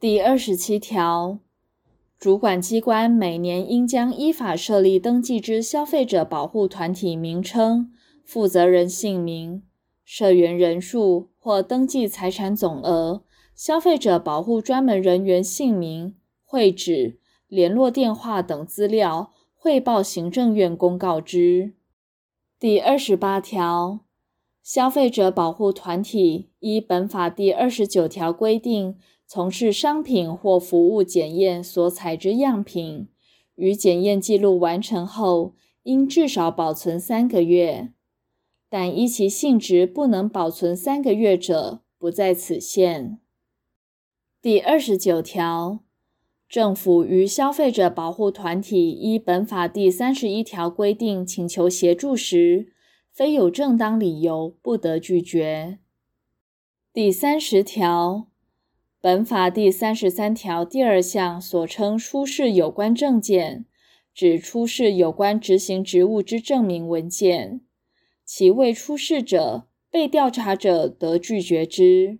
第二十七条，主管机关每年应将依法设立登记之消费者保护团体名称、负责人姓名、社员人数或登记财产总额、消费者保护专门人员姓名、会址、联络电话等资料汇报行政院公告之。第二十八条，消费者保护团体依本法第二十九条规定，从事商品或服务检验所采之样品，于检验记录完成后，应至少保存三个月，但依其性质不能保存三个月者，不在此限。第二十九条，政府与消费者保护团体依本法第三十一条规定请求协助时，非有正当理由，不得拒绝。第三十条。本法第三十三条第二项所称出示有关证件，指出示有关执行职务之证明文件，其未出示者，被调查者得拒绝之。